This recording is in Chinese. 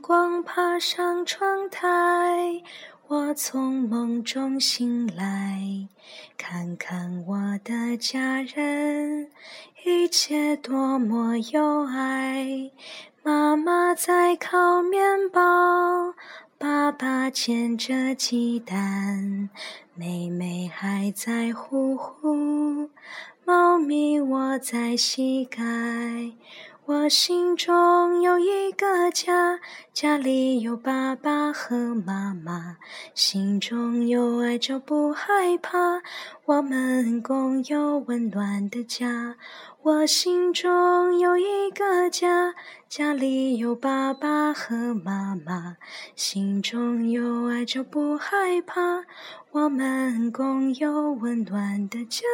光爬上窗台，我从梦中醒来，看看我的家人，一切多么有爱。妈妈在烤面包，爸爸煎着鸡蛋，妹妹还在呼呼，猫咪窝在膝盖。我心中有一个家，家里有爸爸和妈妈，心中有爱就不害怕，我们共有温暖的家。我心中有一个家，家里有爸爸和妈妈，心中有爱就不害怕，我们共有温暖的家。